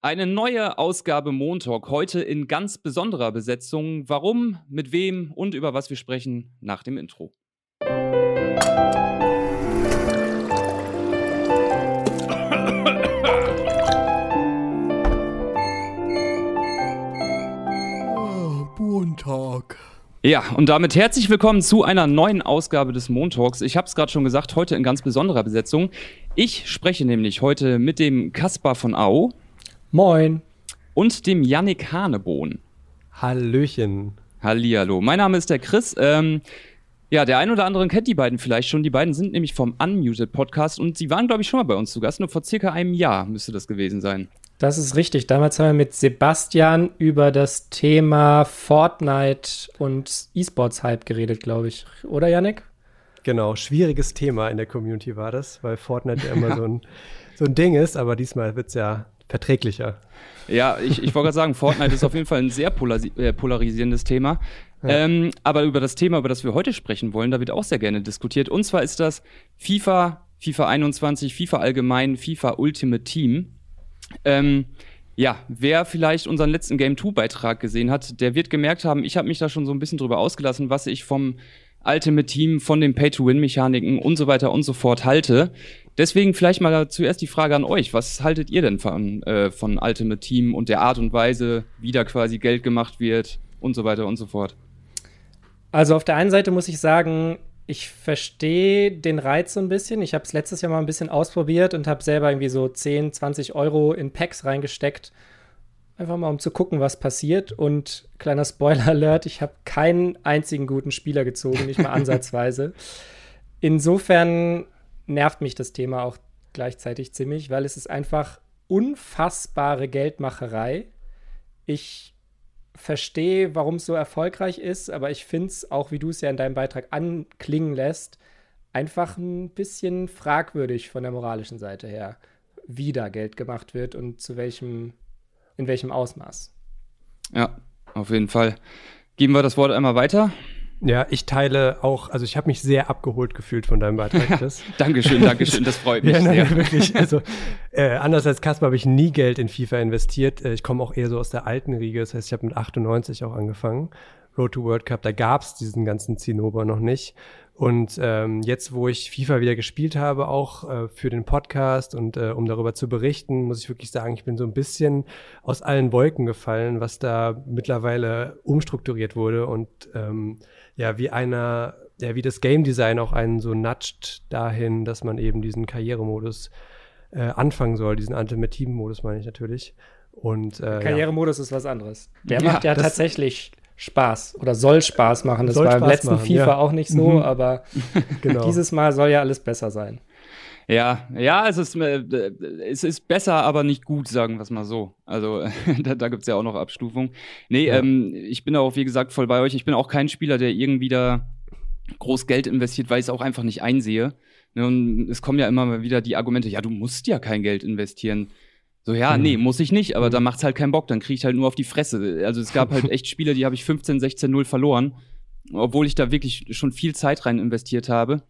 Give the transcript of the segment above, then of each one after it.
Eine neue Ausgabe Montalk, heute in ganz besonderer Besetzung. Warum, mit wem und über was wir sprechen nach dem Intro. Montag. Ja, und damit herzlich willkommen zu einer neuen Ausgabe des Montalks. Ich habe es gerade schon gesagt, heute in ganz besonderer Besetzung. Ich spreche nämlich heute mit dem Kaspar von Au. Moin. Und dem Yannick Hanebohn. Hallöchen. Hallihallo. Mein Name ist der Chris. Ähm, ja, der ein oder andere kennt die beiden vielleicht schon. Die beiden sind nämlich vom Unmuted Podcast und sie waren, glaube ich, schon mal bei uns zu Gast. Nur vor circa einem Jahr müsste das gewesen sein. Das ist richtig. Damals haben wir mit Sebastian über das Thema Fortnite und E-Sports-Hype geredet, glaube ich. Oder, Yannick? Genau, schwieriges Thema in der Community war das, weil Fortnite ja immer so, ein, so ein Ding ist, aber diesmal wird es ja verträglicher. Ja, ich, ich wollte gerade sagen, Fortnite ist auf jeden Fall ein sehr äh, polarisierendes Thema. Ja. Ähm, aber über das Thema, über das wir heute sprechen wollen, da wird auch sehr gerne diskutiert. Und zwar ist das FIFA, FIFA 21, FIFA allgemein, FIFA Ultimate Team. Ähm, ja, wer vielleicht unseren letzten Game 2 Beitrag gesehen hat, der wird gemerkt haben, ich habe mich da schon so ein bisschen drüber ausgelassen, was ich vom Ultimate Team, von den Pay-to-Win-Mechaniken und so weiter und so fort halte. Deswegen vielleicht mal zuerst die Frage an euch. Was haltet ihr denn von, äh, von Ultimate Team und der Art und Weise, wie da quasi Geld gemacht wird und so weiter und so fort? Also auf der einen Seite muss ich sagen, ich verstehe den Reiz so ein bisschen. Ich habe es letztes Jahr mal ein bisschen ausprobiert und habe selber irgendwie so 10, 20 Euro in Packs reingesteckt. Einfach mal, um zu gucken, was passiert. Und kleiner Spoiler-Alert, ich habe keinen einzigen guten Spieler gezogen, nicht mal ansatzweise. Insofern nervt mich das Thema auch gleichzeitig ziemlich, weil es ist einfach unfassbare Geldmacherei. Ich verstehe, warum es so erfolgreich ist, aber ich finde es, auch wie du es ja in deinem Beitrag anklingen lässt, einfach ein bisschen fragwürdig von der moralischen Seite her, wie da Geld gemacht wird und zu welchem, in welchem Ausmaß. Ja, auf jeden Fall. Geben wir das Wort einmal weiter. Ja, ich teile auch, also ich habe mich sehr abgeholt gefühlt von deinem Beitrag. Chris. Dankeschön, Dankeschön, das freut mich ja, nein, sehr. Wirklich, also äh, anders als Kasper habe ich nie Geld in FIFA investiert. Äh, ich komme auch eher so aus der alten Riege, das heißt, ich habe mit 98 auch angefangen. Road to World Cup, da gab es diesen ganzen Zinnober noch nicht. Und ähm, jetzt, wo ich FIFA wieder gespielt habe, auch äh, für den Podcast und äh, um darüber zu berichten, muss ich wirklich sagen, ich bin so ein bisschen aus allen Wolken gefallen, was da mittlerweile umstrukturiert wurde und ähm, ja, wie einer, ja, wie das Game Design auch einen so nudgt dahin, dass man eben diesen Karrieremodus äh, anfangen soll, diesen Ultimate Team Modus meine ich natürlich. Und äh, Karrieremodus ja. ist was anderes. Der ja, macht ja tatsächlich Spaß oder soll Spaß machen. Das war im letzten machen, FIFA ja. auch nicht so, mhm. aber genau. dieses Mal soll ja alles besser sein. Ja, ja, es ist, äh, es ist besser, aber nicht gut, sagen wir es mal so. Also da, da gibt es ja auch noch Abstufungen. Nee, ja. ähm, ich bin auch, wie gesagt, voll bei euch. Ich bin auch kein Spieler, der irgendwie da groß Geld investiert, weil ich es auch einfach nicht einsehe. Ne, und es kommen ja immer mal wieder die Argumente, ja, du musst ja kein Geld investieren. So, ja, mhm. nee, muss ich nicht, aber mhm. da macht's halt keinen Bock, dann kriege ich halt nur auf die Fresse. Also es gab halt echt Spiele, die habe ich 15, 16, 0 verloren, obwohl ich da wirklich schon viel Zeit rein investiert habe.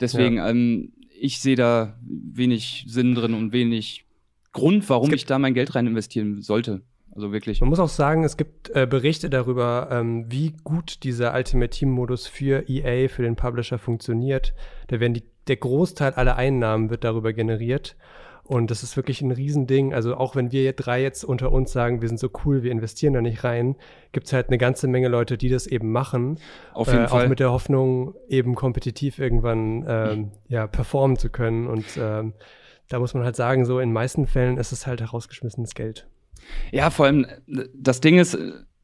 Deswegen, ja. ähm, ich sehe da wenig Sinn drin und wenig Grund, warum ich da mein Geld rein investieren sollte. Also wirklich. Man muss auch sagen, es gibt äh, Berichte darüber, ähm, wie gut dieser Ultimate Team Modus für EA, für den Publisher funktioniert. Da werden die, der Großteil aller Einnahmen wird darüber generiert. Und das ist wirklich ein Riesending. Also auch wenn wir drei jetzt unter uns sagen, wir sind so cool, wir investieren da nicht rein, gibt es halt eine ganze Menge Leute, die das eben machen. Auf jeden äh, Fall. Auch mit der Hoffnung, eben kompetitiv irgendwann ähm, ja, performen zu können. Und ähm, da muss man halt sagen, so in meisten Fällen ist es halt herausgeschmissenes Geld. Ja, vor allem, das Ding ist,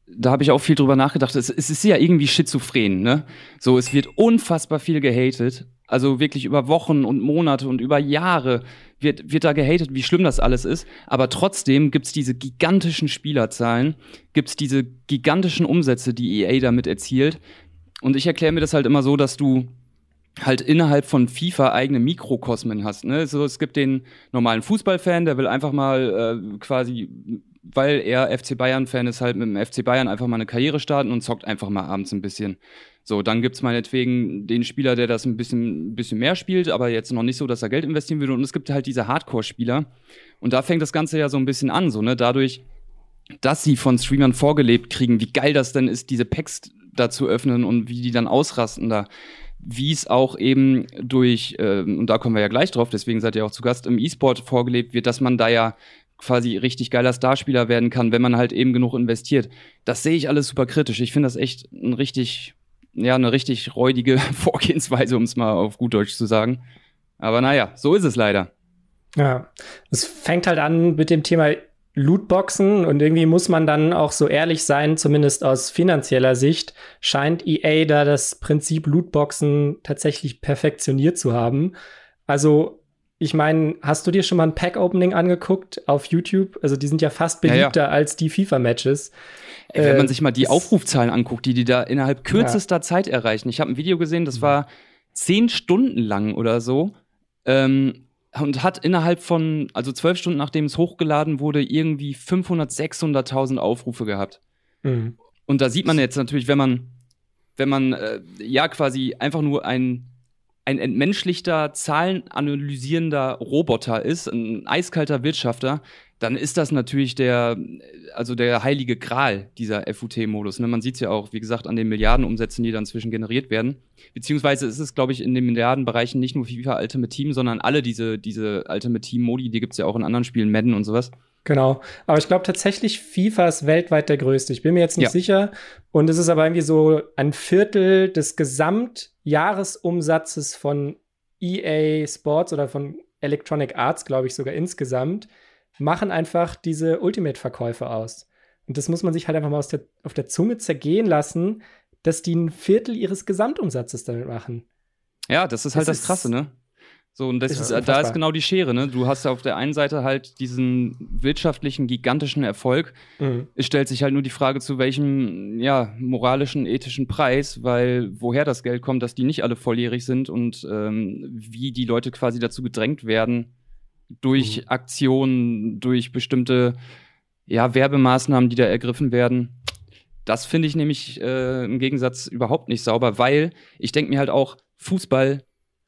da habe ich auch viel drüber nachgedacht. Es, es, ist ja irgendwie schizophren, ne? So, es wird unfassbar viel gehatet. Also wirklich über Wochen und Monate und über Jahre wird, wird da gehatet, wie schlimm das alles ist. Aber trotzdem gibt's diese gigantischen Spielerzahlen, gibt's diese gigantischen Umsätze, die EA damit erzielt. Und ich erkläre mir das halt immer so, dass du halt innerhalb von FIFA eigene Mikrokosmen hast. Ne? So, es gibt den normalen Fußballfan, der will einfach mal äh, quasi weil er FC Bayern-Fan ist, halt mit dem FC Bayern einfach mal eine Karriere starten und zockt einfach mal abends ein bisschen. So, dann gibt's meinetwegen den Spieler, der das ein bisschen, ein bisschen mehr spielt, aber jetzt noch nicht so, dass er Geld investieren würde. Und es gibt halt diese Hardcore-Spieler. Und da fängt das Ganze ja so ein bisschen an, so, ne? Dadurch, dass sie von Streamern vorgelebt kriegen, wie geil das denn ist, diese Packs da zu öffnen und wie die dann ausrasten da. Wie es auch eben durch, äh, und da kommen wir ja gleich drauf, deswegen seid ihr auch zu Gast im E-Sport vorgelebt wird, dass man da ja quasi richtig geiler Starspieler werden kann, wenn man halt eben genug investiert. Das sehe ich alles super kritisch. Ich finde das echt ein richtig ja, eine richtig räudige Vorgehensweise, um es mal auf gut Deutsch zu sagen. Aber naja, so ist es leider. Ja, es fängt halt an mit dem Thema Lootboxen und irgendwie muss man dann auch so ehrlich sein, zumindest aus finanzieller Sicht, scheint EA da das Prinzip Lootboxen tatsächlich perfektioniert zu haben. Also, ich meine, hast du dir schon mal ein Pack-Opening angeguckt auf YouTube? Also, die sind ja fast beliebter ja, ja. als die FIFA-Matches. Ey, wenn man äh, sich mal die Aufrufzahlen anguckt, die die da innerhalb kürzester ja. Zeit erreichen. Ich habe ein Video gesehen, das mhm. war zehn Stunden lang oder so. Ähm, und hat innerhalb von, also zwölf Stunden nachdem es hochgeladen wurde, irgendwie 500, 600.000 Aufrufe gehabt. Mhm. Und da sieht man jetzt natürlich, wenn man, wenn man äh, ja quasi einfach nur ein, ein entmenschlichter, zahlenanalysierender Roboter ist, ein eiskalter Wirtschafter, dann ist das natürlich der, also der heilige Gral dieser FUT-Modus. Ne? Man sieht es ja auch, wie gesagt, an den Milliardenumsätzen, die dann zwischen generiert werden. Beziehungsweise ist es, glaube ich, in den Milliardenbereichen nicht nur FIFA Ultimate Team, sondern alle diese, diese Ultimate Team-Modi, die gibt es ja auch in anderen Spielen, Madden und sowas. Genau. Aber ich glaube tatsächlich, FIFA ist weltweit der größte. Ich bin mir jetzt nicht ja. sicher. Und es ist aber irgendwie so ein Viertel des Gesamtjahresumsatzes von EA Sports oder von Electronic Arts, glaube ich, sogar insgesamt machen einfach diese Ultimate-Verkäufe aus. Und das muss man sich halt einfach mal der, auf der Zunge zergehen lassen, dass die ein Viertel ihres Gesamtumsatzes damit machen. Ja, das ist halt das, das Krasse, ne? So, und das ist, da ist genau die Schere, ne? Du hast ja auf der einen Seite halt diesen wirtschaftlichen, gigantischen Erfolg. Mhm. Es stellt sich halt nur die Frage, zu welchem, ja, moralischen, ethischen Preis, weil woher das Geld kommt, dass die nicht alle volljährig sind und ähm, wie die Leute quasi dazu gedrängt werden, durch mhm. Aktionen, durch bestimmte ja, Werbemaßnahmen, die da ergriffen werden. Das finde ich nämlich äh, im Gegensatz überhaupt nicht sauber, weil ich denke mir halt auch, Fußball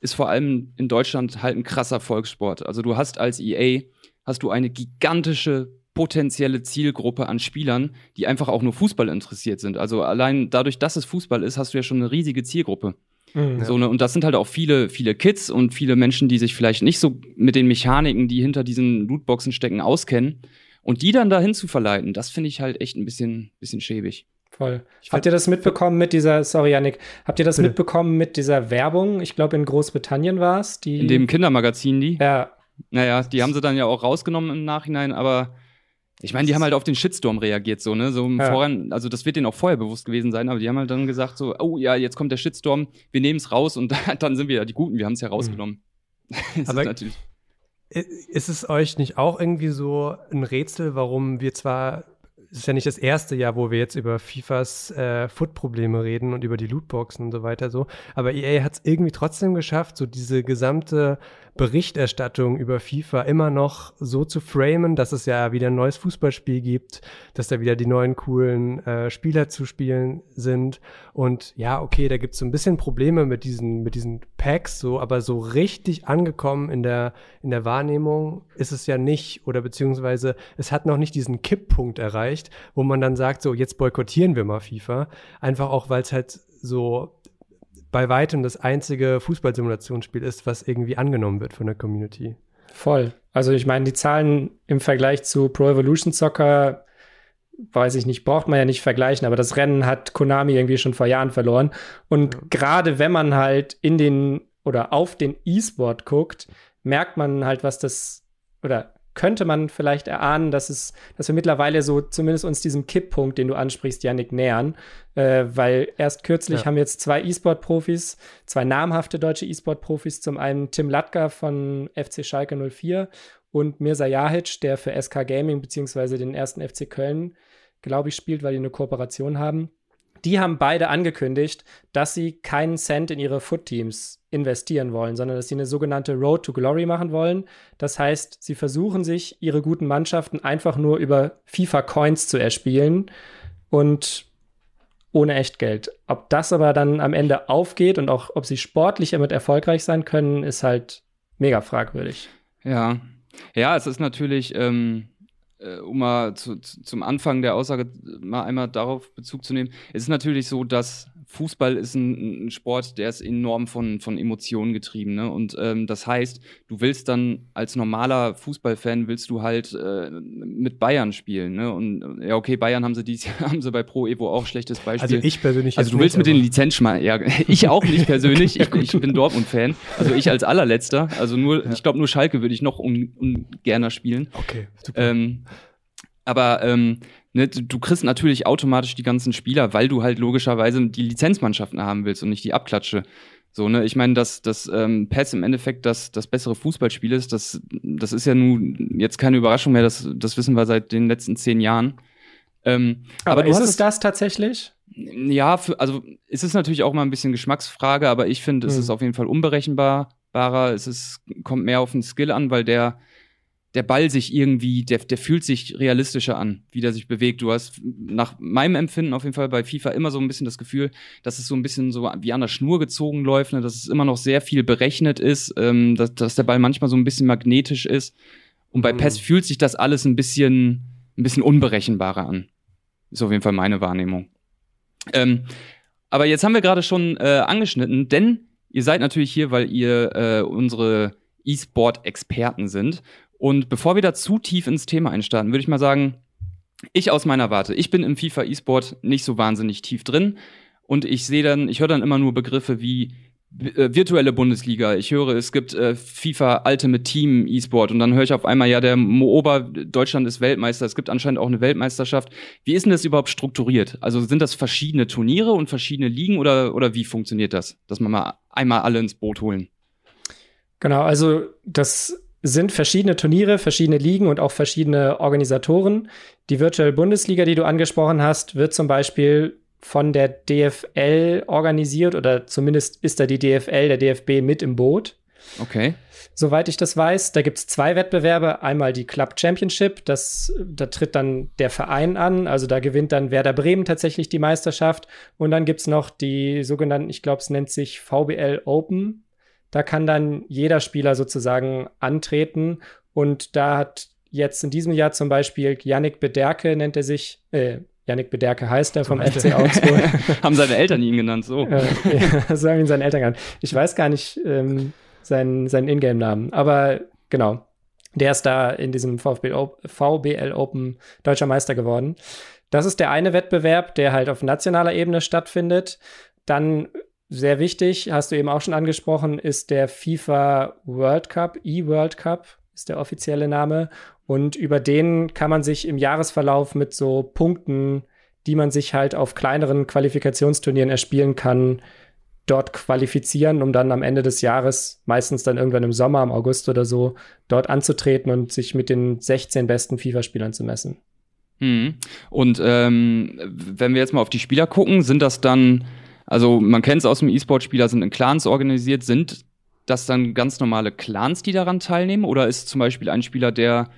ist vor allem in Deutschland halt ein krasser Volkssport. Also du hast als EA, hast du eine gigantische potenzielle Zielgruppe an Spielern, die einfach auch nur Fußball interessiert sind. Also allein dadurch, dass es Fußball ist, hast du ja schon eine riesige Zielgruppe. Mhm. So, ne, und das sind halt auch viele, viele Kids und viele Menschen, die sich vielleicht nicht so mit den Mechaniken, die hinter diesen Lootboxen stecken, auskennen. Und die dann dahin zu verleiten, das finde ich halt echt ein bisschen, bisschen schäbig. Voll. Habt ihr das mitbekommen mit dieser, sorry Janik, habt ihr das Bitte. mitbekommen mit dieser Werbung? Ich glaube, in Großbritannien war es. In dem Kindermagazin, die? Ja. Naja, die haben sie dann ja auch rausgenommen im Nachhinein, aber ich meine, die haben halt auf den Shitstorm reagiert, so, ne? So im ja. Voran, also das wird denen auch vorher bewusst gewesen sein, aber die haben halt dann gesagt, so, oh ja, jetzt kommt der Shitstorm, wir nehmen es raus und dann sind wir ja die Guten, wir haben es ja rausgenommen. Mhm. aber natürlich. Ist es euch nicht auch irgendwie so ein Rätsel, warum wir zwar es ist ja nicht das erste Jahr, wo wir jetzt über FIFAs äh, Foot-Probleme reden und über die Lootboxen und so weiter so. Aber EA hat es irgendwie trotzdem geschafft, so diese gesamte Berichterstattung über FIFA immer noch so zu framen, dass es ja wieder ein neues Fußballspiel gibt, dass da wieder die neuen coolen äh, Spieler zu spielen sind. Und ja, okay, da gibt es so ein bisschen Probleme mit diesen, mit diesen Packs, so, aber so richtig angekommen in der, in der Wahrnehmung ist es ja nicht, oder beziehungsweise es hat noch nicht diesen Kipppunkt erreicht, wo man dann sagt, so, jetzt boykottieren wir mal FIFA. Einfach auch, weil es halt so bei weitem das einzige Fußballsimulationsspiel ist, was irgendwie angenommen wird von der Community. Voll. Also ich meine, die Zahlen im Vergleich zu Pro Evolution Soccer, weiß ich nicht, braucht man ja nicht vergleichen, aber das Rennen hat Konami irgendwie schon vor Jahren verloren. Und ja. gerade wenn man halt in den oder auf den E-Sport guckt, merkt man halt, was das oder könnte man vielleicht erahnen, dass es, dass wir mittlerweile so zumindest uns diesem Kipppunkt, den du ansprichst, Yannick, nähern. Äh, weil erst kürzlich ja. haben jetzt zwei E-Sport-Profis, zwei namhafte deutsche E-Sport-Profis, zum einen Tim Latka von FC Schalke 04 und Mirza Jahic, der für SK Gaming beziehungsweise den ersten FC Köln, glaube ich, spielt, weil die eine Kooperation haben. Die haben beide angekündigt, dass sie keinen Cent in ihre Foot-Teams investieren wollen, sondern dass sie eine sogenannte Road to Glory machen wollen. Das heißt, sie versuchen sich ihre guten Mannschaften einfach nur über FIFA-Coins zu erspielen und ohne Echtgeld. Ob das aber dann am Ende aufgeht und auch ob sie sportlich damit erfolgreich sein können, ist halt mega fragwürdig. Ja, ja, es ist natürlich, ähm, äh, um mal zu, zu, zum Anfang der Aussage mal einmal darauf Bezug zu nehmen, es ist natürlich so, dass Fußball ist ein, ein, Sport, der ist enorm von, von Emotionen getrieben. Ne? Und ähm, das heißt, du willst dann als normaler Fußballfan willst du halt äh, mit Bayern spielen. Ne? Und ja, okay, Bayern haben sie dies Jahr, haben sie bei Pro Evo auch schlechtes Beispiel. Also ich persönlich. Also du willst nicht, mit den Lizenzschmal, ja, ich auch nicht persönlich. ich, ich bin Dortmund-Fan. Also ich als allerletzter. Also nur, ja. ich glaube nur Schalke würde ich noch ungern spielen. Okay, super. Ähm, aber ähm, ne, du kriegst natürlich automatisch die ganzen Spieler, weil du halt logischerweise die Lizenzmannschaften haben willst und nicht die Abklatsche. So, ne, ich meine, dass das ähm, PES im Endeffekt das, das bessere Fußballspiel ist, das, das ist ja nun jetzt keine Überraschung mehr, das, das wissen wir seit den letzten zehn Jahren. Ähm, aber, aber ist es das tatsächlich? Ja, für, also es ist natürlich auch mal ein bisschen Geschmacksfrage, aber ich finde, es mhm. ist auf jeden Fall unberechenbarer. Es ist, kommt mehr auf den Skill an, weil der der Ball sich irgendwie, der, der fühlt sich realistischer an, wie der sich bewegt. Du hast nach meinem Empfinden auf jeden Fall bei FIFA immer so ein bisschen das Gefühl, dass es so ein bisschen so wie an der Schnur gezogen läuft, ne? dass es immer noch sehr viel berechnet ist, ähm, dass, dass der Ball manchmal so ein bisschen magnetisch ist. Und bei mhm. PES fühlt sich das alles ein bisschen, ein bisschen unberechenbarer an. Ist auf jeden Fall meine Wahrnehmung. Ähm, aber jetzt haben wir gerade schon äh, angeschnitten, denn ihr seid natürlich hier, weil ihr äh, unsere E-Sport-Experten sind. Und bevor wir da zu tief ins Thema einstarten, würde ich mal sagen, ich aus meiner Warte, ich bin im FIFA E-Sport nicht so wahnsinnig tief drin und ich sehe dann, ich höre dann immer nur Begriffe wie äh, virtuelle Bundesliga. Ich höre, es gibt äh, FIFA Ultimate Team E-Sport und dann höre ich auf einmal, ja, der Moober Deutschland ist Weltmeister. Es gibt anscheinend auch eine Weltmeisterschaft. Wie ist denn das überhaupt strukturiert? Also sind das verschiedene Turniere und verschiedene Ligen oder, oder wie funktioniert das? Dass man mal einmal alle ins Boot holen. Genau, also das sind verschiedene Turniere, verschiedene Ligen und auch verschiedene Organisatoren. Die Virtual Bundesliga, die du angesprochen hast, wird zum Beispiel von der DFL organisiert oder zumindest ist da die DFL, der DFB mit im Boot. Okay. Soweit ich das weiß, da gibt es zwei Wettbewerbe. Einmal die Club Championship, das, da tritt dann der Verein an, also da gewinnt dann Werder Bremen tatsächlich die Meisterschaft. Und dann gibt es noch die sogenannten, ich glaube, es nennt sich VBL Open. Da kann dann jeder Spieler sozusagen antreten. Und da hat jetzt in diesem Jahr zum Beispiel Yannick Bederke, nennt er sich, äh, Yannick Bederke heißt er vom FC Augsburg. haben seine Eltern ihn genannt, so. Äh, ja, so haben ihn seine Eltern genannt. Ich weiß gar nicht ähm, seinen, seinen Ingame-Namen, aber genau. Der ist da in diesem VfB, VBL Open deutscher Meister geworden. Das ist der eine Wettbewerb, der halt auf nationaler Ebene stattfindet. Dann sehr wichtig, hast du eben auch schon angesprochen, ist der FIFA World Cup, E-World Cup ist der offizielle Name. Und über den kann man sich im Jahresverlauf mit so Punkten, die man sich halt auf kleineren Qualifikationsturnieren erspielen kann, dort qualifizieren, um dann am Ende des Jahres, meistens dann irgendwann im Sommer, im August oder so, dort anzutreten und sich mit den 16 besten FIFA-Spielern zu messen. Mhm. Und ähm, wenn wir jetzt mal auf die Spieler gucken, sind das dann also man kennt es aus dem E-Sport-Spieler, sind in Clans organisiert. Sind das dann ganz normale Clans, die daran teilnehmen? Oder ist zum Beispiel ein Spieler, der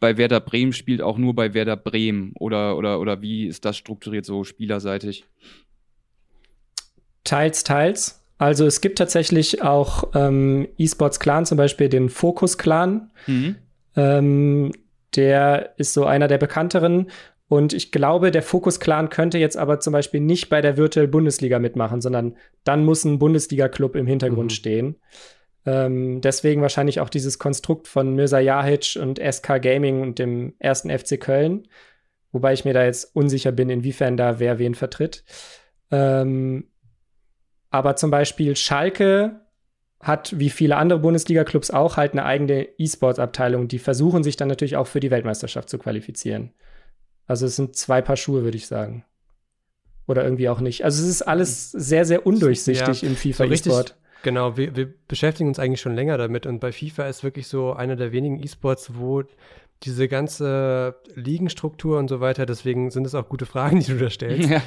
bei Werder Bremen spielt, auch nur bei Werder Bremen? Oder, oder, oder wie ist das strukturiert so spielerseitig? Teils, teils. Also es gibt tatsächlich auch ähm, E-Sports-Clan, zum Beispiel den Focus-Clan. Mhm. Ähm, der ist so einer der bekannteren. Und ich glaube, der Focus Clan könnte jetzt aber zum Beispiel nicht bei der Virtual Bundesliga mitmachen, sondern dann muss ein Bundesliga-Club im Hintergrund mhm. stehen. Ähm, deswegen wahrscheinlich auch dieses Konstrukt von Mirza Jahic und SK Gaming und dem ersten FC Köln. Wobei ich mir da jetzt unsicher bin, inwiefern da wer wen vertritt. Ähm, aber zum Beispiel Schalke hat, wie viele andere Bundesliga-Clubs auch, halt eine eigene E-Sports-Abteilung. Die versuchen sich dann natürlich auch für die Weltmeisterschaft zu qualifizieren. Also es sind zwei Paar Schuhe, würde ich sagen. Oder irgendwie auch nicht. Also es ist alles sehr, sehr undurchsichtig ja, im FIFA so E-Sport. Genau, wir, wir beschäftigen uns eigentlich schon länger damit und bei FIFA ist wirklich so einer der wenigen E-Sports, wo diese ganze Ligenstruktur und so weiter, deswegen sind es auch gute Fragen, die du da stellst, ja.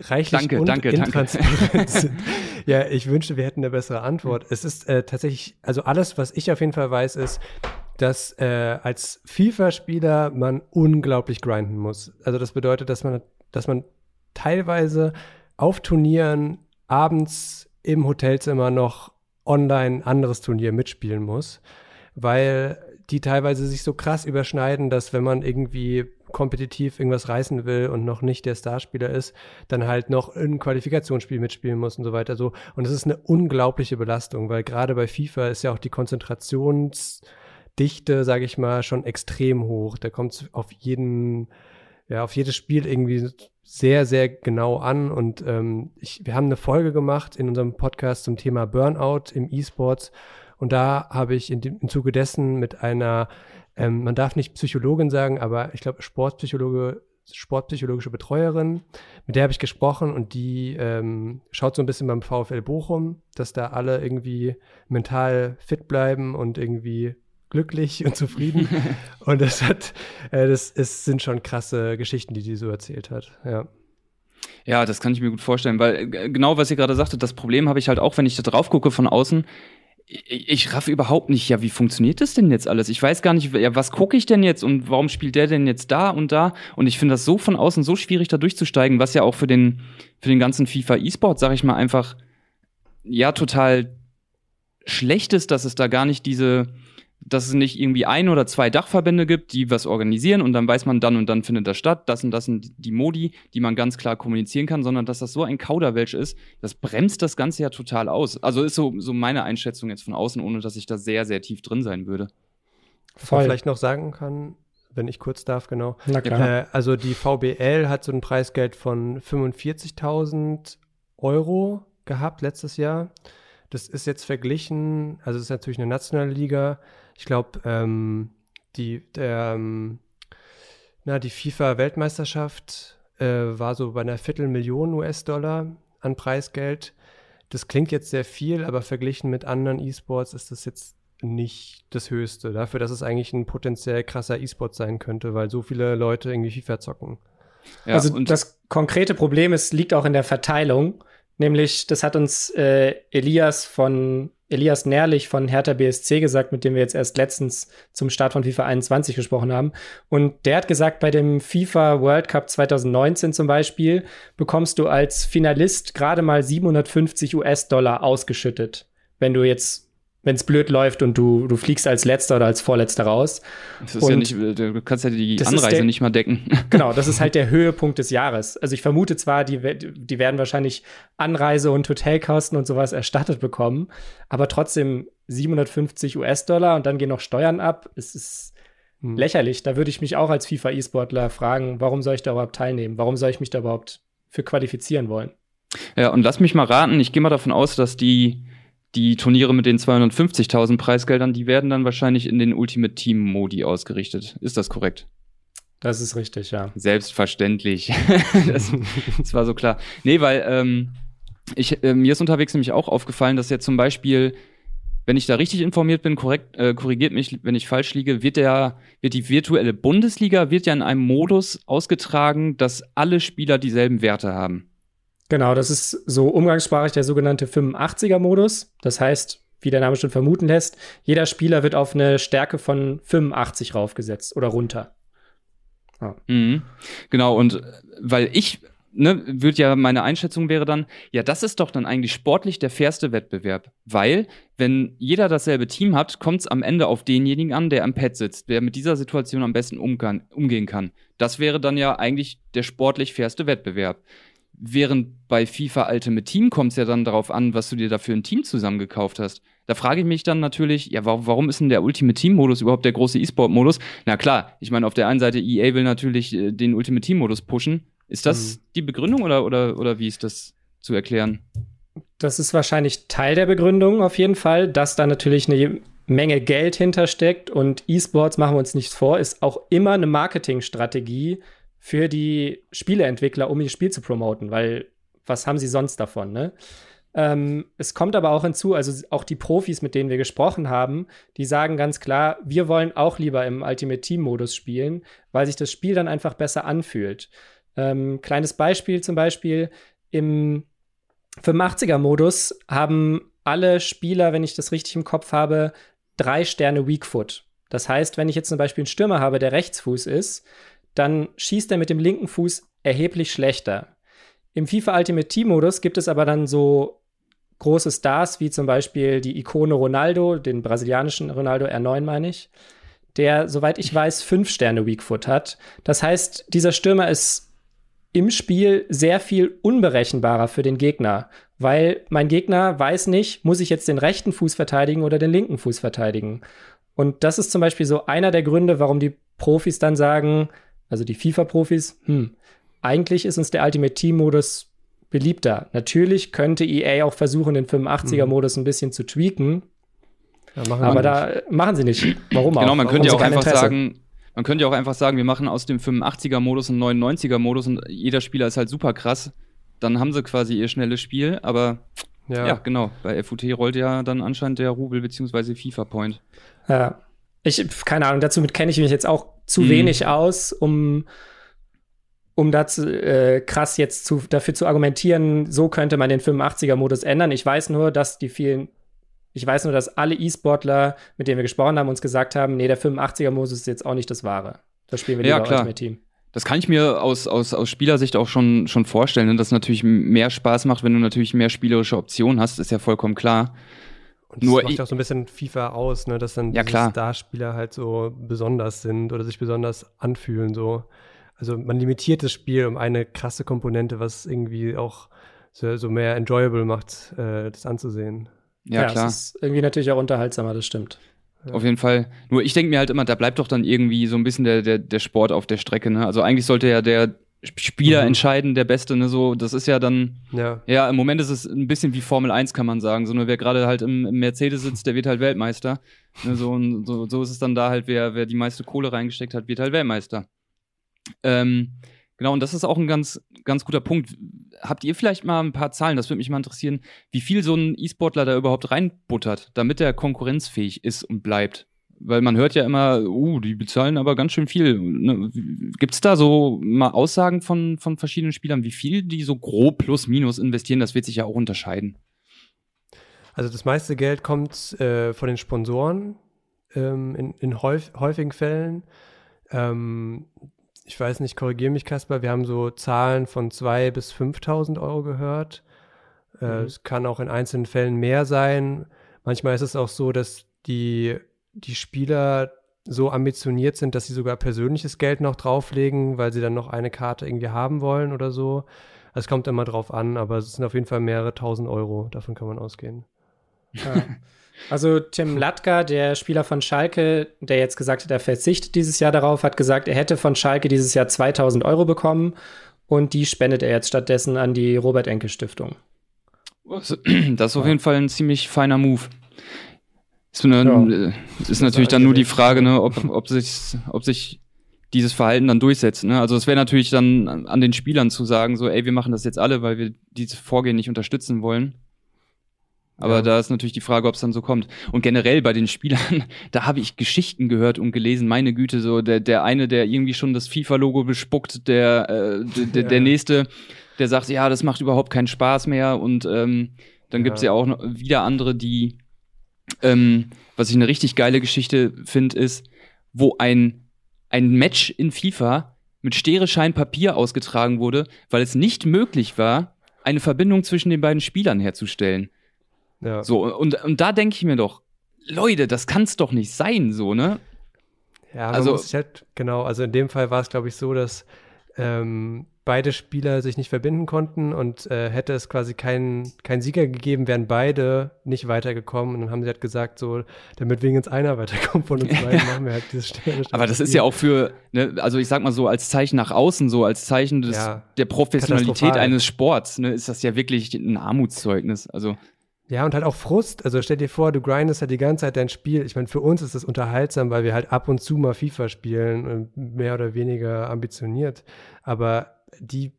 reichlich danke, und danke, intransparent danke. sind. ja, ich wünschte, wir hätten eine bessere Antwort. Es ist äh, tatsächlich, also alles, was ich auf jeden Fall weiß, ist, dass äh, als FIFA-Spieler man unglaublich grinden muss. Also das bedeutet, dass man, dass man teilweise auf Turnieren abends im Hotelzimmer noch online anderes Turnier mitspielen muss, weil die teilweise sich so krass überschneiden, dass wenn man irgendwie kompetitiv irgendwas reißen will und noch nicht der Starspieler ist, dann halt noch ein Qualifikationsspiel mitspielen muss und so weiter so. Und es ist eine unglaubliche Belastung, weil gerade bei FIFA ist ja auch die Konzentrationsdichte, sage ich mal, schon extrem hoch. Da kommt es auf jeden, ja, auf jedes Spiel irgendwie sehr, sehr genau an. Und ähm, ich, wir haben eine Folge gemacht in unserem Podcast zum Thema Burnout im E-Sports. Und da habe ich in dem, im Zuge dessen mit einer, ähm, man darf nicht Psychologin sagen, aber ich glaube Sportpsychologe, sportpsychologische Betreuerin, mit der habe ich gesprochen und die ähm, schaut so ein bisschen beim VfL Bochum, dass da alle irgendwie mental fit bleiben und irgendwie glücklich und zufrieden. und das hat, äh, das es sind schon krasse Geschichten, die die so erzählt hat. Ja. Ja, das kann ich mir gut vorstellen, weil äh, genau was ihr gerade sagtet, das Problem habe ich halt auch, wenn ich da drauf gucke von außen ich, ich raff überhaupt nicht, ja, wie funktioniert das denn jetzt alles? Ich weiß gar nicht, ja, was gucke ich denn jetzt und warum spielt der denn jetzt da und da? Und ich finde das so von außen so schwierig, da durchzusteigen, was ja auch für den, für den ganzen FIFA E-Sport, sag ich mal, einfach, ja, total schlecht ist, dass es da gar nicht diese, dass es nicht irgendwie ein oder zwei Dachverbände gibt, die was organisieren und dann weiß man, dann und dann findet das statt, das und das sind die Modi, die man ganz klar kommunizieren kann, sondern dass das so ein Kauderwelsch ist, das bremst das Ganze ja total aus. Also ist so, so meine Einschätzung jetzt von außen, ohne dass ich da sehr, sehr tief drin sein würde. Was man vielleicht noch sagen kann, wenn ich kurz darf, genau. Na klar. Äh, also die VBL hat so ein Preisgeld von 45.000 Euro gehabt letztes Jahr. Das ist jetzt verglichen, also es ist natürlich eine nationale Liga, ich glaube, ähm, die, der, ähm, na, die FIFA-Weltmeisterschaft äh, war so bei einer Viertelmillion US-Dollar an Preisgeld. Das klingt jetzt sehr viel, aber verglichen mit anderen E-Sports ist das jetzt nicht das Höchste. Dafür, dass es eigentlich ein potenziell krasser E-Sport sein könnte, weil so viele Leute irgendwie FIFA zocken. Ja, also das konkrete Problem ist, liegt auch in der Verteilung. Nämlich, das hat uns äh, Elias von Elias Nährlich von Hertha BSC gesagt, mit dem wir jetzt erst letztens zum Start von FIFA 21 gesprochen haben. Und der hat gesagt, bei dem FIFA World Cup 2019 zum Beispiel bekommst du als Finalist gerade mal 750 US-Dollar ausgeschüttet, wenn du jetzt wenn es blöd läuft und du, du fliegst als Letzter oder als Vorletzter raus. Das ist und ja nicht, du kannst ja die Anreise der, nicht mal decken. Genau, das ist halt der Höhepunkt des Jahres. Also ich vermute zwar, die, die werden wahrscheinlich Anreise und Hotelkosten und sowas erstattet bekommen, aber trotzdem 750 US-Dollar und dann gehen noch Steuern ab. Es ist hm. lächerlich. Da würde ich mich auch als FIFA-E-Sportler fragen, warum soll ich da überhaupt teilnehmen? Warum soll ich mich da überhaupt für qualifizieren wollen? Ja, und lass mich mal raten, ich gehe mal davon aus, dass die die Turniere mit den 250.000 Preisgeldern, die werden dann wahrscheinlich in den Ultimate Team Modi ausgerichtet. Ist das korrekt? Das ist richtig, ja. Selbstverständlich. das, das, war so klar. Nee, weil ähm, ich, äh, mir ist unterwegs nämlich auch aufgefallen, dass jetzt zum Beispiel, wenn ich da richtig informiert bin, korrekt, äh, korrigiert mich, wenn ich falsch liege, wird der, wird die virtuelle Bundesliga wird ja in einem Modus ausgetragen, dass alle Spieler dieselben Werte haben. Genau, das ist so umgangssprachlich der sogenannte 85er-Modus. Das heißt, wie der Name schon vermuten lässt, jeder Spieler wird auf eine Stärke von 85 raufgesetzt oder runter. Ja. Mhm. Genau, und weil ich, ne, würde ja, meine Einschätzung wäre dann, ja, das ist doch dann eigentlich sportlich der fairste Wettbewerb. Weil, wenn jeder dasselbe Team hat, kommt es am Ende auf denjenigen an, der am Pad sitzt, der mit dieser Situation am besten umgehen kann. Das wäre dann ja eigentlich der sportlich fairste Wettbewerb. Während bei FIFA Ultimate Team kommt es ja dann darauf an, was du dir da für ein Team zusammengekauft hast. Da frage ich mich dann natürlich, ja, warum, warum ist denn der Ultimate Team Modus überhaupt der große E-Sport-Modus? Na klar, ich meine, auf der einen Seite EA will natürlich äh, den Ultimate Team Modus pushen. Ist das mhm. die Begründung oder, oder, oder wie ist das zu erklären? Das ist wahrscheinlich Teil der Begründung auf jeden Fall, dass da natürlich eine Menge Geld hintersteckt und E-Sports, machen wir uns nichts vor, ist auch immer eine Marketingstrategie, für die Spieleentwickler, um ihr Spiel zu promoten, weil was haben sie sonst davon, ne? Ähm, es kommt aber auch hinzu, also auch die Profis, mit denen wir gesprochen haben, die sagen ganz klar, wir wollen auch lieber im Ultimate Team Modus spielen, weil sich das Spiel dann einfach besser anfühlt. Ähm, kleines Beispiel zum Beispiel, im 85er Modus haben alle Spieler, wenn ich das richtig im Kopf habe, drei Sterne Weakfoot. Das heißt, wenn ich jetzt zum Beispiel einen Stürmer habe, der Rechtsfuß ist, dann schießt er mit dem linken Fuß erheblich schlechter. Im FIFA Ultimate Team Modus gibt es aber dann so große Stars wie zum Beispiel die Ikone Ronaldo, den brasilianischen Ronaldo R9 meine ich, der, soweit ich weiß, fünf Sterne Weakfoot hat. Das heißt, dieser Stürmer ist im Spiel sehr viel unberechenbarer für den Gegner, weil mein Gegner weiß nicht, muss ich jetzt den rechten Fuß verteidigen oder den linken Fuß verteidigen. Und das ist zum Beispiel so einer der Gründe, warum die Profis dann sagen, also die FIFA-Profis, hm, eigentlich ist uns der Ultimate Team-Modus beliebter. Natürlich könnte EA auch versuchen, den 85er-Modus ein bisschen zu tweaken. Ja, aber da machen sie nicht. Warum auch? Genau, man könnte ja auch einfach Interesse? sagen, man könnte ja auch einfach sagen, wir machen aus dem 85er-Modus einen 99er-Modus und jeder Spieler ist halt super krass. Dann haben sie quasi ihr schnelles Spiel, aber ja, ja genau. Bei FUT rollt ja dann anscheinend der Rubel bzw. FIFA-Point. Ja. Ich, keine Ahnung, dazu kenne ich mich jetzt auch zu mhm. wenig aus, um um dazu äh, krass jetzt zu, dafür zu argumentieren, so könnte man den 85er-Modus ändern. Ich weiß nur, dass die vielen, ich weiß nur, dass alle E-Sportler, mit denen wir gesprochen haben, uns gesagt haben, nee, der 85er-Modus ist jetzt auch nicht das Wahre. Das spielen wir lieber ja, klar. Ultimate Team. Das kann ich mir aus, aus, aus Spielersicht auch schon, schon vorstellen, ne? dass es natürlich mehr Spaß macht, wenn du natürlich mehr spielerische Optionen hast, ist ja vollkommen klar. Und das Nur macht auch so ein bisschen FIFA aus, ne? dass dann ja, die Starspieler halt so besonders sind oder sich besonders anfühlen. So also man limitiert das Spiel um eine krasse Komponente, was irgendwie auch so, so mehr enjoyable macht, äh, das anzusehen. Ja, ja klar. Das ist irgendwie natürlich auch unterhaltsamer, das stimmt. Ja. Auf jeden Fall. Nur ich denke mir halt immer, da bleibt doch dann irgendwie so ein bisschen der, der, der Sport auf der Strecke. Ne? Also eigentlich sollte ja der Spieler mhm. entscheiden, der Beste. Ne? So, das ist ja dann, ja. ja, im Moment ist es ein bisschen wie Formel 1, kann man sagen. So, nur wer gerade halt im, im, Mercedes sitzt, der wird halt Weltmeister. Ne? So, und so, so ist es dann da halt, wer, wer die meiste Kohle reingesteckt hat, wird halt Weltmeister. Ähm, genau, und das ist auch ein ganz, ganz guter Punkt. Habt ihr vielleicht mal ein paar Zahlen, das würde mich mal interessieren, wie viel so ein E-Sportler da überhaupt reinbuttert, damit er konkurrenzfähig ist und bleibt? Weil man hört ja immer, uh, die bezahlen aber ganz schön viel. Ne? Gibt es da so mal Aussagen von, von verschiedenen Spielern, wie viel die so grob plus minus investieren? Das wird sich ja auch unterscheiden. Also das meiste Geld kommt äh, von den Sponsoren ähm, in, in häuf, häufigen Fällen. Ähm, ich weiß nicht, korrigiere mich, Kasper, wir haben so Zahlen von 2.000 bis 5.000 Euro gehört. Äh, mhm. Es kann auch in einzelnen Fällen mehr sein. Manchmal ist es auch so, dass die, die Spieler so ambitioniert sind, dass sie sogar persönliches Geld noch drauflegen, weil sie dann noch eine Karte irgendwie haben wollen oder so. Es kommt immer drauf an, aber es sind auf jeden Fall mehrere tausend Euro, davon kann man ausgehen. Ja. Also Tim Latka, der Spieler von Schalke, der jetzt gesagt hat, er verzichtet dieses Jahr darauf, hat gesagt, er hätte von Schalke dieses Jahr 2000 Euro bekommen und die spendet er jetzt stattdessen an die Robert-Enke-Stiftung. Das ist auf jeden Fall ein ziemlich feiner Move. Ist, eine, ja. Äh, ist natürlich dann nur die Frage, ne, ob, ob, sich, ob sich dieses Verhalten dann durchsetzt. Ne? Also es wäre natürlich dann an den Spielern zu sagen, so, ey, wir machen das jetzt alle, weil wir dieses Vorgehen nicht unterstützen wollen. Aber ja. da ist natürlich die Frage, ob es dann so kommt. Und generell bei den Spielern, da habe ich Geschichten gehört und gelesen, meine Güte, so der, der eine, der irgendwie schon das FIFA-Logo bespuckt, der, äh, der, ja. der nächste, der sagt, ja, das macht überhaupt keinen Spaß mehr. Und ähm, dann ja. gibt's ja auch noch wieder andere, die, ähm, was ich eine richtig geile Geschichte finde, ist, wo ein, ein Match in FIFA mit Stereschein Papier ausgetragen wurde, weil es nicht möglich war, eine Verbindung zwischen den beiden Spielern herzustellen. Ja. So, und, und da denke ich mir doch, Leute, das kann's doch nicht sein, so, ne? Ja, also halt, genau, also in dem Fall war es, glaube ich, so, dass ähm, beide Spieler sich nicht verbinden konnten und äh, hätte es quasi keinen kein Sieger gegeben, wären beide nicht weitergekommen. Und dann haben sie halt gesagt, so, damit wenigstens einer weiterkommt von uns beiden, machen wir halt dieses Sterne. Aber das ist ja auch für, ne, also ich sag mal so, als Zeichen nach außen, so als Zeichen des, ja, der Professionalität eines Sports, ne, ist das ja wirklich ein Armutszeugnis. Also ja, und halt auch Frust. Also stell dir vor, du grindest halt die ganze Zeit dein Spiel. Ich meine, für uns ist das unterhaltsam, weil wir halt ab und zu mal FIFA spielen, mehr oder weniger ambitioniert. Aber die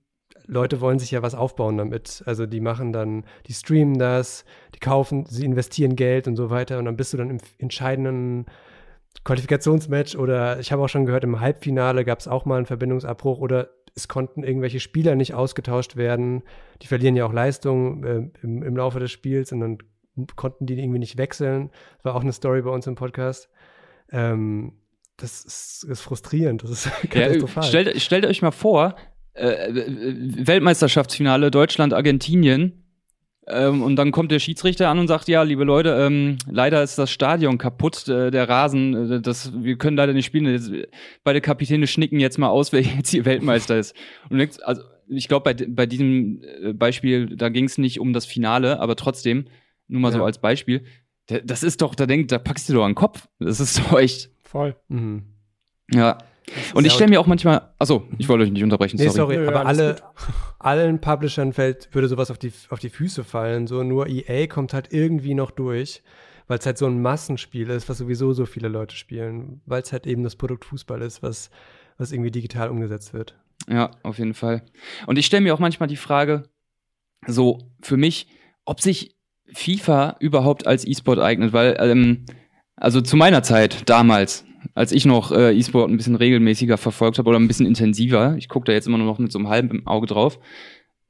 Leute wollen sich ja was aufbauen damit. Also die machen dann, die streamen das, die kaufen, sie investieren Geld und so weiter und dann bist du dann im entscheidenden Qualifikationsmatch oder ich habe auch schon gehört, im Halbfinale gab es auch mal einen Verbindungsabbruch oder es konnten irgendwelche Spieler nicht ausgetauscht werden. Die verlieren ja auch Leistung äh, im, im, Laufe des Spiels und dann konnten die irgendwie nicht wechseln. Das war auch eine Story bei uns im Podcast. Ähm, das ist, ist, frustrierend, das ist katastrophal. Ja, stellt, stellt euch mal vor, äh, äh Weltmeisterschaftsfinale Deutschland-Argentinien ähm, und dann kommt der Schiedsrichter an und sagt, ja, liebe Leute, ähm, leider ist das Stadion kaputt, äh, der Rasen, äh, das, wir können leider nicht spielen. Jetzt, beide Kapitäne schnicken jetzt mal aus, wer jetzt hier Weltmeister ist. Und denkst, also ich glaube, bei, bei diesem äh, Beispiel, da ging es nicht um das Finale, aber trotzdem, nur mal ja. so als Beispiel, das ist doch, da denkt, da packst du doch an den Kopf. Das ist doch echt. Voll. Mhm. Ja. Und ich stelle mir auch manchmal, achso, ich wollte euch nicht unterbrechen, sorry. Nee, sorry, Nö, aber alle, allen Publishern fällt, würde sowas auf die, auf die Füße fallen, so nur EA kommt halt irgendwie noch durch, weil es halt so ein Massenspiel ist, was sowieso so viele Leute spielen, weil es halt eben das Produkt Fußball ist, was, was irgendwie digital umgesetzt wird. Ja, auf jeden Fall. Und ich stelle mir auch manchmal die Frage, so für mich, ob sich FIFA überhaupt als E-Sport eignet, weil, ähm, also zu meiner Zeit damals, als ich noch äh, E-Sport ein bisschen regelmäßiger verfolgt habe oder ein bisschen intensiver, ich gucke da jetzt immer nur noch mit so einem halben Auge drauf,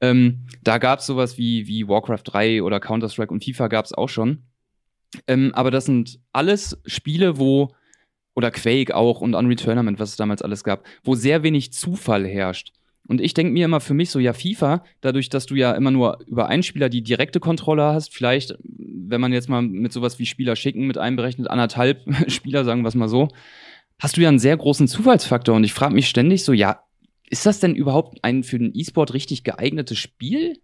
ähm, da gab es sowas wie, wie Warcraft 3 oder Counter-Strike und FIFA gab es auch schon. Ähm, aber das sind alles Spiele, wo, oder Quake auch und Unreal Tournament, was es damals alles gab, wo sehr wenig Zufall herrscht. Und ich denke mir immer für mich so, ja, FIFA, dadurch, dass du ja immer nur über einen Spieler die direkte Kontrolle hast, vielleicht, wenn man jetzt mal mit sowas wie Spieler schicken mit einberechnet, anderthalb Spieler, sagen wir es mal so, hast du ja einen sehr großen Zufallsfaktor. Und ich frage mich ständig so, ja, ist das denn überhaupt ein für den E-Sport richtig geeignetes Spiel?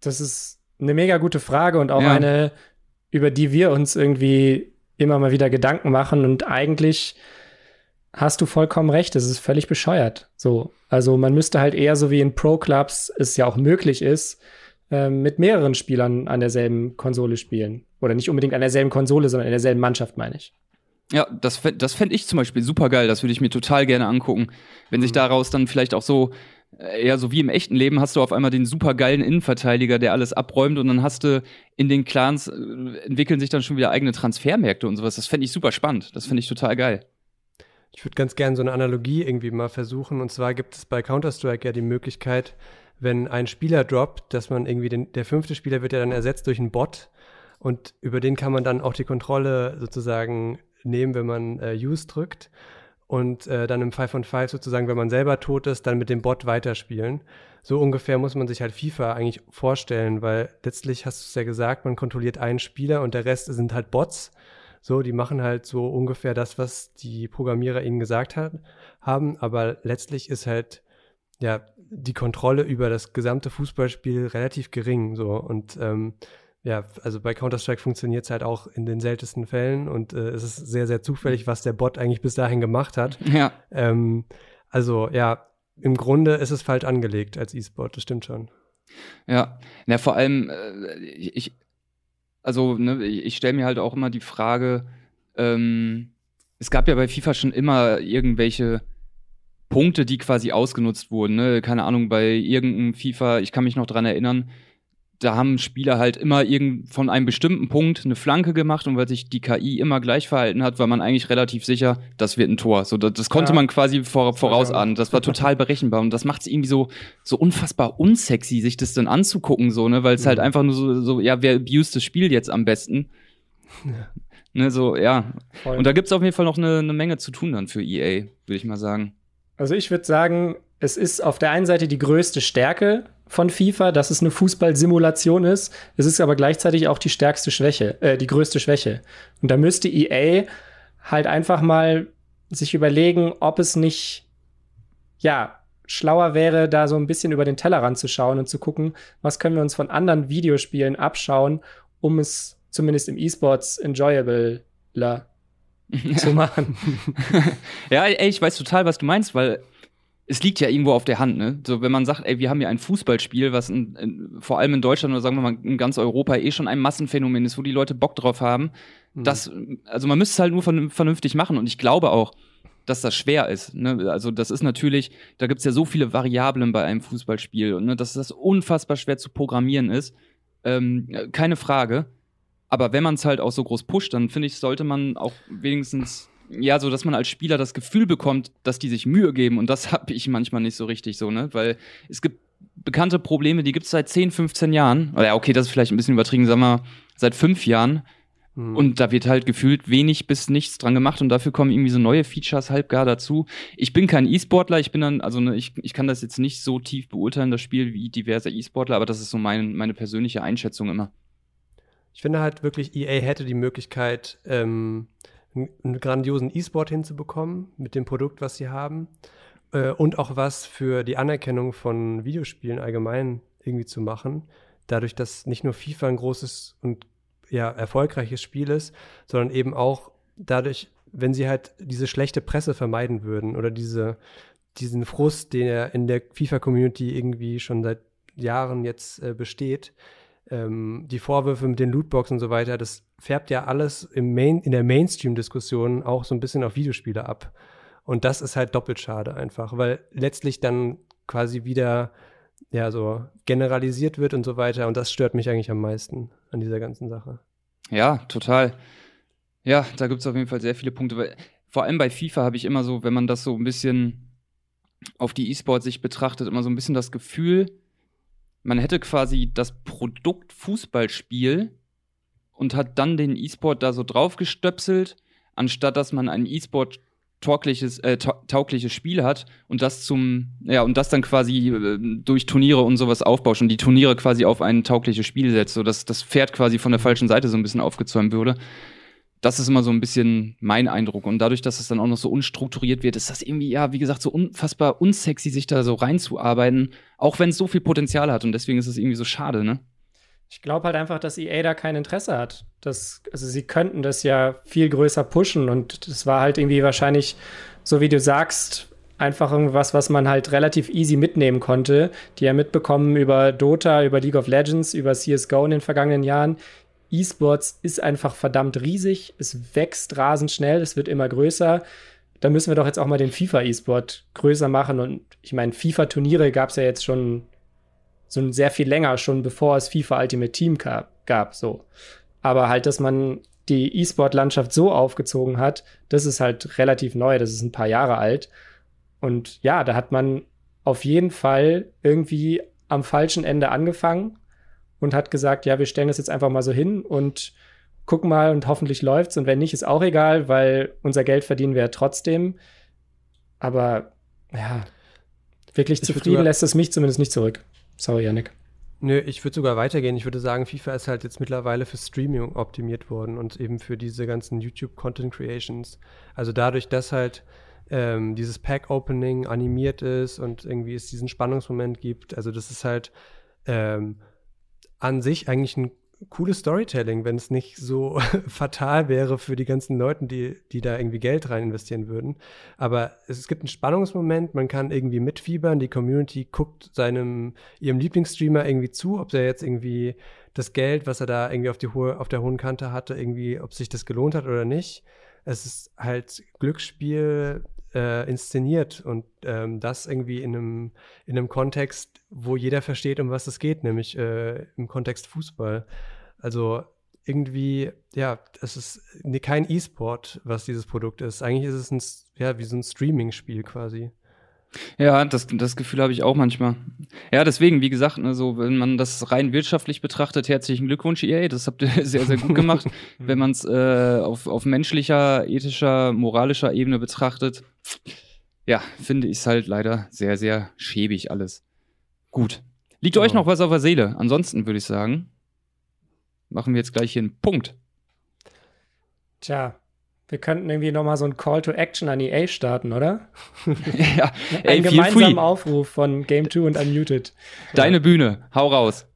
Das ist eine mega gute Frage und auch ja. eine, über die wir uns irgendwie immer mal wieder Gedanken machen und eigentlich hast du vollkommen recht, es ist völlig bescheuert. So, also man müsste halt eher so wie in Pro-Clubs es ja auch möglich ist, äh, mit mehreren Spielern an derselben Konsole spielen. Oder nicht unbedingt an derselben Konsole, sondern in derselben Mannschaft, meine ich. Ja, das, das fände ich zum Beispiel super geil. Das würde ich mir total gerne angucken. Wenn sich mhm. daraus dann vielleicht auch so, äh, eher so wie im echten Leben, hast du auf einmal den super geilen Innenverteidiger, der alles abräumt und dann hast du in den Clans, äh, entwickeln sich dann schon wieder eigene Transfermärkte und sowas. Das fände ich super spannend. Das finde ich total geil. Ich würde ganz gerne so eine Analogie irgendwie mal versuchen. Und zwar gibt es bei Counter-Strike ja die Möglichkeit, wenn ein Spieler droppt, dass man irgendwie den, der fünfte Spieler wird ja dann ersetzt durch einen Bot und über den kann man dann auch die Kontrolle sozusagen nehmen, wenn man äh, Use drückt und äh, dann im 5 on 5 sozusagen, wenn man selber tot ist, dann mit dem Bot weiterspielen. So ungefähr muss man sich halt FIFA eigentlich vorstellen, weil letztlich hast du es ja gesagt, man kontrolliert einen Spieler und der Rest sind halt Bots so, die machen halt so ungefähr das, was die Programmierer ihnen gesagt hat, haben, aber letztlich ist halt ja die Kontrolle über das gesamte Fußballspiel relativ gering. So und ähm, ja, also bei Counter-Strike funktioniert es halt auch in den seltensten Fällen und äh, es ist sehr, sehr zufällig, was der Bot eigentlich bis dahin gemacht hat. Ja. Ähm, also ja, im Grunde ist es falsch angelegt als E-Sport, das stimmt schon. Ja, ja vor allem, äh, ich, also ne, ich stelle mir halt auch immer die Frage, ähm, es gab ja bei FIFA schon immer irgendwelche Punkte, die quasi ausgenutzt wurden. Ne? Keine Ahnung, bei irgendeinem FIFA, ich kann mich noch dran erinnern, da haben Spieler halt immer irgend von einem bestimmten Punkt eine Flanke gemacht und weil sich die KI immer gleich verhalten hat, war man eigentlich relativ sicher, das wird ein Tor. So, das, das konnte ja. man quasi vor, vorausahnen. Das war total berechenbar und das macht es irgendwie so, so unfassbar unsexy, sich das dann anzugucken, so, ne, weil es halt mhm. halt einfach nur so, so, ja, wer abused das Spiel jetzt am besten? Ja. Ne, so, ja. Voll. Und da gibt's auf jeden Fall noch eine, eine Menge zu tun dann für EA, würde ich mal sagen. Also ich würde sagen, es ist auf der einen Seite die größte Stärke von FIFA, dass es eine Fußballsimulation ist. Es ist aber gleichzeitig auch die stärkste Schwäche, äh, die größte Schwäche. Und da müsste EA halt einfach mal sich überlegen, ob es nicht, ja, schlauer wäre, da so ein bisschen über den Tellerrand zu schauen und zu gucken, was können wir uns von anderen Videospielen abschauen, um es zumindest im E-Sports enjoyable zu machen. ja, ey, ich weiß total, was du meinst, weil es liegt ja irgendwo auf der Hand, ne? So, wenn man sagt, ey, wir haben hier ein Fußballspiel, was in, in, vor allem in Deutschland oder sagen wir mal in ganz Europa eh schon ein Massenphänomen ist, wo die Leute Bock drauf haben, mhm. das, also man müsste es halt nur vernünftig machen und ich glaube auch, dass das schwer ist. Ne? Also das ist natürlich, da gibt's ja so viele Variablen bei einem Fußballspiel und ne, dass das unfassbar schwer zu programmieren ist. Ähm, keine Frage. Aber wenn man es halt auch so groß pusht, dann finde ich, sollte man auch wenigstens, ja, so dass man als Spieler das Gefühl bekommt, dass die sich Mühe geben. Und das habe ich manchmal nicht so richtig so, ne? Weil es gibt bekannte Probleme, die gibt es seit 10, 15 Jahren. Oder ja, okay, das ist vielleicht ein bisschen übertrieben, sagen wir, seit fünf Jahren. Mhm. Und da wird halt gefühlt wenig bis nichts dran gemacht und dafür kommen irgendwie so neue Features halb gar dazu. Ich bin kein E-Sportler, ich bin dann, also ne, ich, ich kann das jetzt nicht so tief beurteilen, das Spiel, wie diverse E-Sportler, aber das ist so mein, meine persönliche Einschätzung immer. Ich finde halt wirklich, EA hätte die Möglichkeit, ähm, einen grandiosen E-Sport hinzubekommen mit dem Produkt, was sie haben. Äh, und auch was für die Anerkennung von Videospielen allgemein irgendwie zu machen. Dadurch, dass nicht nur FIFA ein großes und ja, erfolgreiches Spiel ist, sondern eben auch dadurch, wenn sie halt diese schlechte Presse vermeiden würden oder diese, diesen Frust, der in der FIFA-Community irgendwie schon seit Jahren jetzt äh, besteht, ähm, die Vorwürfe mit den Lootboxen und so weiter, das färbt ja alles im Main, in der Mainstream-Diskussion auch so ein bisschen auf Videospiele ab. Und das ist halt doppelt schade einfach, weil letztlich dann quasi wieder ja so generalisiert wird und so weiter. Und das stört mich eigentlich am meisten an dieser ganzen Sache. Ja, total. Ja, da gibt es auf jeden Fall sehr viele Punkte. Vor allem bei FIFA habe ich immer so, wenn man das so ein bisschen auf die E-Sport-Sicht betrachtet, immer so ein bisschen das Gefühl, man hätte quasi das Produkt Fußballspiel und hat dann den E-Sport da so draufgestöpselt, anstatt dass man ein E-Sport taugliches, äh, taugliches Spiel hat und das zum, ja, und das dann quasi äh, durch Turniere und sowas aufbauscht und die Turniere quasi auf ein taugliches Spiel setzt, so dass das Pferd quasi von der falschen Seite so ein bisschen aufgezäumt würde das ist immer so ein bisschen mein Eindruck. Und dadurch, dass es dann auch noch so unstrukturiert wird, ist das irgendwie, ja, wie gesagt, so unfassbar unsexy, sich da so reinzuarbeiten, auch wenn es so viel Potenzial hat. Und deswegen ist es irgendwie so schade, ne? Ich glaube halt einfach, dass EA da kein Interesse hat. Das, also sie könnten das ja viel größer pushen und das war halt irgendwie wahrscheinlich, so wie du sagst, einfach irgendwas, was man halt relativ easy mitnehmen konnte. Die ja mitbekommen über Dota, über League of Legends, über CSGO in den vergangenen Jahren. E-Sports ist einfach verdammt riesig, es wächst rasend schnell, es wird immer größer. Da müssen wir doch jetzt auch mal den FIFA-E-Sport größer machen. Und ich meine, FIFA-Turniere gab es ja jetzt schon so sehr viel länger, schon bevor es FIFA Ultimate Team gab, so. Aber halt, dass man die E-Sport-Landschaft so aufgezogen hat, das ist halt relativ neu, das ist ein paar Jahre alt. Und ja, da hat man auf jeden Fall irgendwie am falschen Ende angefangen und hat gesagt, ja, wir stellen das jetzt einfach mal so hin und gucken mal und hoffentlich läuft's und wenn nicht, ist auch egal, weil unser Geld verdienen wir ja trotzdem. Aber ja, wirklich ich zufrieden lässt es mich zumindest nicht zurück. Sorry, Yannick. Nö, ich würde sogar weitergehen. Ich würde sagen, FIFA ist halt jetzt mittlerweile für Streaming optimiert worden und eben für diese ganzen YouTube-Content Creations. Also dadurch, dass halt ähm, dieses Pack-Opening animiert ist und irgendwie es diesen Spannungsmoment gibt. Also das ist halt ähm, an sich eigentlich ein cooles Storytelling, wenn es nicht so fatal wäre für die ganzen Leute, die, die da irgendwie Geld rein investieren würden. Aber es, gibt einen Spannungsmoment, man kann irgendwie mitfiebern, die Community guckt seinem, ihrem Lieblingsstreamer irgendwie zu, ob er jetzt irgendwie das Geld, was er da irgendwie auf, die hohe, auf der hohen Kante hatte, irgendwie, ob sich das gelohnt hat oder nicht. Es ist halt Glücksspiel äh, inszeniert und ähm, das irgendwie in einem, in einem Kontext, wo jeder versteht, um was es geht, nämlich äh, im Kontext Fußball. Also irgendwie, ja, es ist kein E-Sport, was dieses Produkt ist. Eigentlich ist es ein, ja, wie so ein Streaming-Spiel quasi. Ja, das, das Gefühl habe ich auch manchmal. Ja, deswegen, wie gesagt, ne, so, wenn man das rein wirtschaftlich betrachtet, herzlichen Glückwunsch, EA, das habt ihr sehr, sehr gut gemacht. wenn man es äh, auf, auf menschlicher, ethischer, moralischer Ebene betrachtet, ja, finde ich es halt leider sehr, sehr schäbig alles. Gut. Liegt ja. euch noch was auf der Seele? Ansonsten würde ich sagen, machen wir jetzt gleich hier einen Punkt. Tja, wir könnten irgendwie noch mal so ein Call to Action an EA starten, oder? ja, ey, Ein gemeinsamen Aufruf von Game 2 und Unmuted. Deine ja. Bühne, hau raus.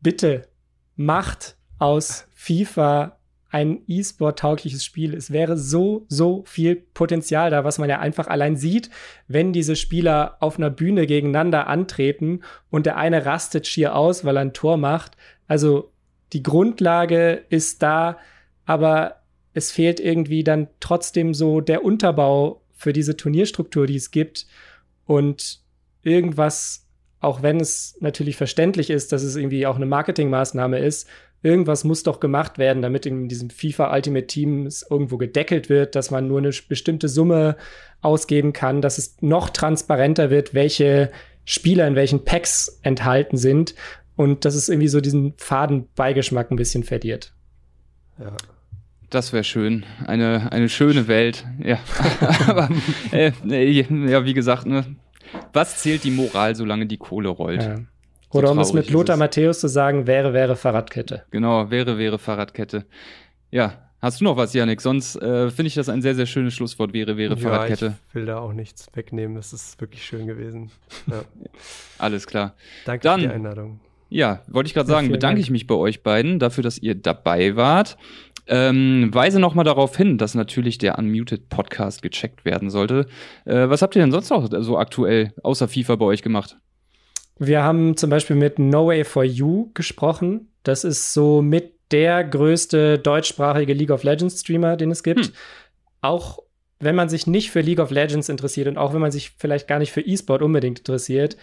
Bitte macht aus FIFA ein E-Sport-taugliches Spiel. Es wäre so, so viel Potenzial da, was man ja einfach allein sieht, wenn diese Spieler auf einer Bühne gegeneinander antreten und der eine rastet schier aus, weil er ein Tor macht. Also die Grundlage ist da, aber es fehlt irgendwie dann trotzdem so der Unterbau für diese Turnierstruktur, die es gibt und irgendwas, auch wenn es natürlich verständlich ist, dass es irgendwie auch eine Marketingmaßnahme ist, irgendwas muss doch gemacht werden, damit in diesem FIFA Ultimate Team irgendwo gedeckelt wird, dass man nur eine bestimmte Summe ausgeben kann, dass es noch transparenter wird, welche Spieler in welchen Packs enthalten sind und dass es irgendwie so diesen Fadenbeigeschmack ein bisschen verliert. Ja. Das wäre schön. Eine, eine schöne Welt. Ja. Aber äh, ja, wie gesagt, ne, was zählt die Moral, solange die Kohle rollt? Ja. Oder um es mit Lothar Matthäus zu sagen, wäre, wäre Fahrradkette. Genau, wäre, wäre Fahrradkette. Ja, Hast du noch was, Janik? Sonst äh, finde ich das ein sehr, sehr schönes Schlusswort. Wäre, wäre ja, Fahrradkette. Ich will da auch nichts wegnehmen. Das ist wirklich schön gewesen. Ja. Alles klar. Danke Dann, für die Einladung. Ja, wollte ich gerade sagen, bedanke Dank. ich mich bei euch beiden dafür, dass ihr dabei wart. Ähm, weise noch mal darauf hin, dass natürlich der Unmuted Podcast gecheckt werden sollte. Äh, was habt ihr denn sonst noch so aktuell außer FIFA bei euch gemacht? Wir haben zum Beispiel mit No Way for You gesprochen. Das ist so mit der größte deutschsprachige League of Legends Streamer, den es gibt. Hm. Auch wenn man sich nicht für League of Legends interessiert und auch wenn man sich vielleicht gar nicht für E-Sport unbedingt interessiert,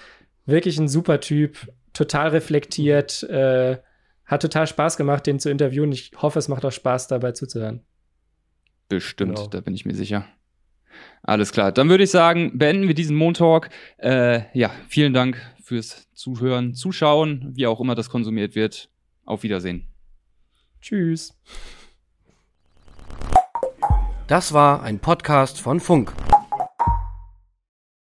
wirklich ein super Typ, total reflektiert, äh, hat total Spaß gemacht, den zu interviewen. Ich hoffe, es macht auch Spaß, dabei zuzuhören. Bestimmt, genau. da bin ich mir sicher. Alles klar. Dann würde ich sagen, beenden wir diesen Montalk. Äh, ja, vielen Dank fürs Zuhören, Zuschauen, wie auch immer das konsumiert wird. Auf Wiedersehen. Tschüss. Das war ein Podcast von Funk.